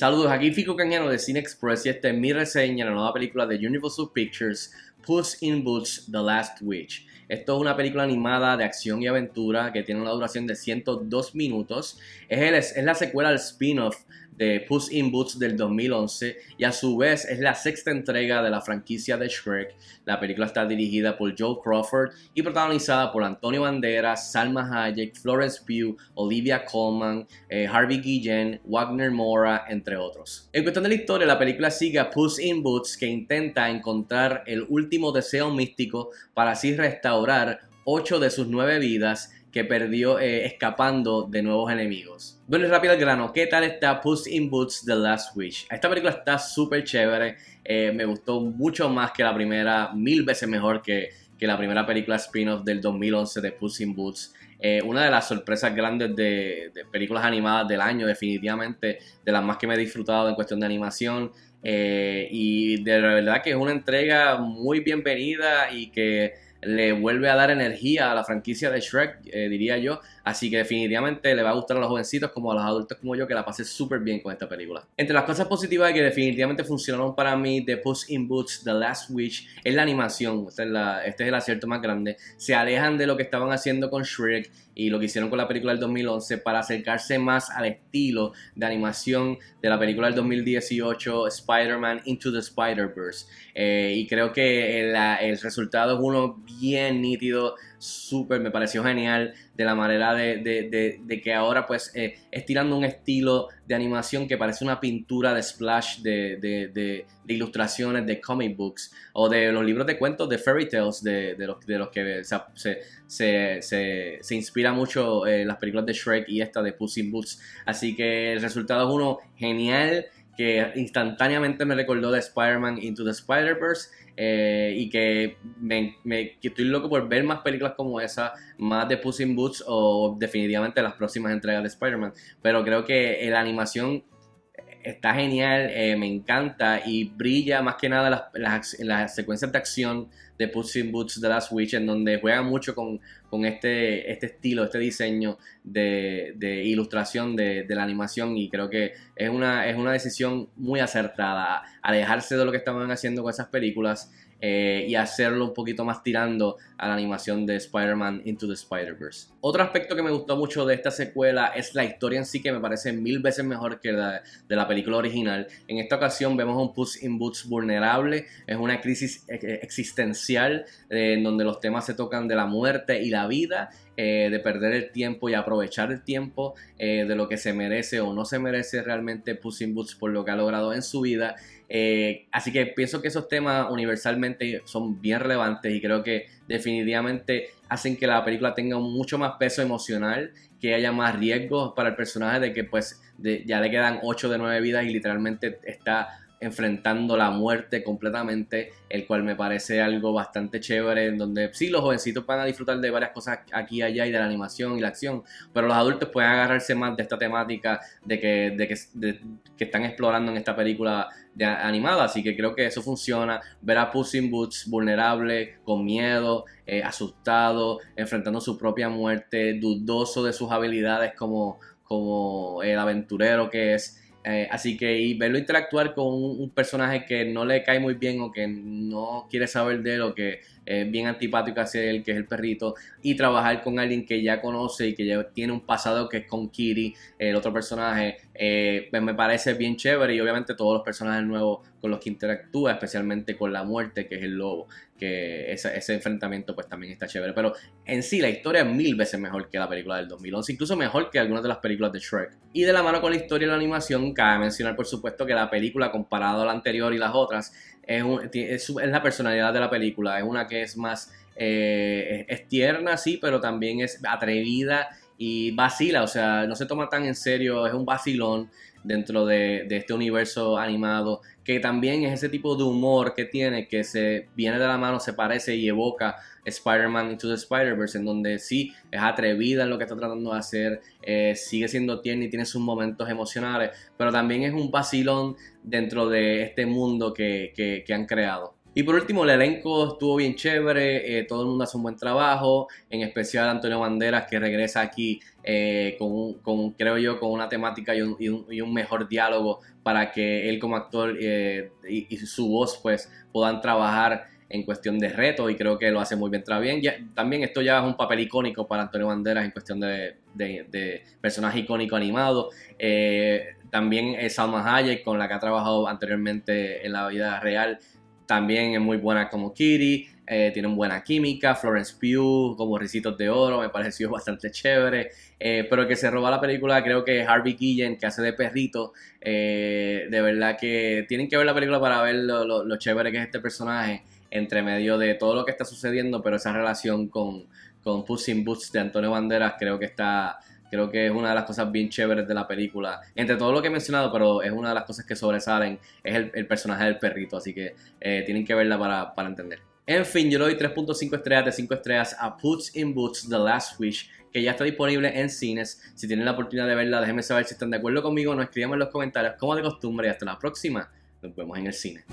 Saludos, aquí Fico Cañano de Cine Express y esta es mi reseña de la nueva película de Universal Pictures, Puss in Boots, The Last Witch. Esto es una película animada de acción y aventura que tiene una duración de 102 minutos. Es, es la secuela del spin-off de Puss in Boots del 2011 y a su vez es la sexta entrega de la franquicia de Shrek. La película está dirigida por Joe Crawford y protagonizada por Antonio Banderas, Salma Hayek, Florence Pugh, Olivia Colman, eh, Harvey Guillén, Wagner Mora, entre otros. En cuestión de la historia, la película sigue a Puss in Boots que intenta encontrar el último deseo místico para así restaurar ocho de sus nueve vidas que perdió eh, escapando de nuevos enemigos. Bueno, rápido al grano, ¿qué tal está Puss in Boots The Last Wish? Esta película está súper chévere, eh, me gustó mucho más que la primera, mil veces mejor que, que la primera película spin-off del 2011 de Puss in Boots. Eh, una de las sorpresas grandes de, películas animadas del año, definitivamente, de las más que me he disfrutado en cuestión de animación. y de verdad que es una entrega muy bienvenida y que le vuelve a dar energía a la franquicia de Shrek, eh, diría yo. Así que definitivamente le va a gustar a los jovencitos como a los adultos como yo que la pasé súper bien con esta película. Entre las cosas positivas que definitivamente funcionaron para mí de Puss in Boots, The Last Witch, es la animación. Este es, este es el acierto más grande. Se alejan de lo que estaban haciendo con Shrek y lo que hicieron con la película del 2011 para acercarse más al estilo de animación de la película del 2018 Spider-Man Into the Spider-Verse. Eh, y creo que el resultado es uno bien nítido súper, me pareció genial de la manera de, que ahora pues eh, es tirando un estilo de animación que parece una pintura de splash de, ilustraciones de comic books o de los libros de cuentos de fairy tales de, los, de los que se, se, inspira mucho eh, las películas de Shrek y esta de Puss in Boots. Así que el resultado es uno genial que instantáneamente me recordó de Spider-Man Into the Spider-Verse eh, y que, me, estoy loco por ver más películas como esa, más de Puss in Boots o definitivamente las próximas entregas de Spider-Man. Pero creo que la animación está genial, eh, me encanta y brilla más que nada las, las, secuencias de acción de Puss in Boots The Last Witch, en donde juega mucho con, con este, este estilo, este diseño de, de ilustración de, de, la animación y creo que es una, es una decisión muy acertada, alejarse de lo que estaban haciendo con esas películas eh, y hacerlo un poquito más tirando a la animación de Spider-Man Into the Spider-Verse. Otro aspecto que me gustó mucho de esta secuela es la historia en sí que me parece mil veces mejor que la de la película original. En esta ocasión vemos un Puss in Boots vulnerable, es una crisis existencial eh, en donde los temas se tocan de la muerte y la vida eh, de perder el tiempo y aprovechar el tiempo de lo que se merece o no se merece realmente Puss Boots por lo que ha logrado en su vida. Eh, así que pienso que esos temas universalmente son bien relevantes y creo que definitivamente hacen que la película tenga mucho más peso emocional, que haya más riesgos para el personaje de que pues ya le quedan 8 de 9 vidas y literalmente está enfrentando la muerte completamente, el cual me parece algo bastante chévere, en donde sí, los jovencitos van a disfrutar de varias cosas aquí y allá y de la animación y la acción, pero los adultos pueden agarrarse más de esta temática de que, de que, que están explorando en esta película animada, así que creo que eso funciona, ver a Puss in Boots vulnerable, con miedo, eh, asustado, enfrentando su propia muerte, dudoso de sus habilidades como, como el aventurero que es, eh, así que y verlo interactuar con un, personaje que no le cae muy bien o que no quiere saber de él o que bien antipático hacia él, que es el perrito, y trabajar con alguien que ya conoce y que ya tiene un pasado que es con Kitty, el otro personaje, eh, pues me parece bien chévere y obviamente todos los personajes nuevos con los que interactúa, especialmente con la muerte, que es el lobo, que ese, ese enfrentamiento pues también está chévere. Pero en sí la historia es mil veces mejor que la película del 2011, incluso mejor que algunas de las películas de Shrek. Y de la mano con la historia y la animación, cabe mencionar por supuesto que la película comparado a la anterior y las otras, es, es, la personalidad de la película, es una que es más, eh, tierna, sí, pero también es atrevida y vacila, o sea, no se toma tan en serio, es un vacilón dentro de, este universo animado, que también es ese tipo de humor que tiene, que se viene de la mano, se parece y evoca Spider-Man Into the Spider-Verse, en donde sí es atrevida en lo que está tratando de hacer, eh, sigue siendo tierna y tiene sus momentos emocionales, pero también es un vacilón dentro de este mundo que, que, que han creado. Y por último, el elenco estuvo bien chévere, eh, todo el mundo hace un buen trabajo, en especial Antonio Banderas que regresa aquí eh, con, creo yo, con una temática y un, mejor diálogo para que él como actor eh, y, su voz pues puedan trabajar en cuestión de reto y creo que lo hace muy bien. también esto ya es un papel icónico para Antonio Banderas en cuestión de, de personaje icónico animado. también Salma Hayek, con la que ha trabajado anteriormente en la vida real, también es muy buena como Kitty, eh, tienen buena química, Florence Pugh como Ricitos de Oro, me pareció bastante chévere, eh, pero que se roba la película creo que Harvey Guillen, que hace de perrito, eh, de verdad que tienen que ver la película para ver lo, chévere que es este personaje, entre medio de todo lo que está sucediendo, pero esa relación con, con Puss in Boots de Antonio Banderas creo que está Creo que es una de las cosas bien chéveres de la película. Entre todo lo que he mencionado, pero es una de las cosas que sobresalen, es el, personaje del perrito. Así que eh, tienen que verla para, para entender. En fin, yo le doy 3.5 estrellas de 5 estrellas a Puts in Boots The Last Wish, que ya está disponible en cines. Si tienen la oportunidad de verla, déjenme saber si están de acuerdo conmigo. Nos escriban en los comentarios como de costumbre y hasta la próxima. Nos vemos en el cine.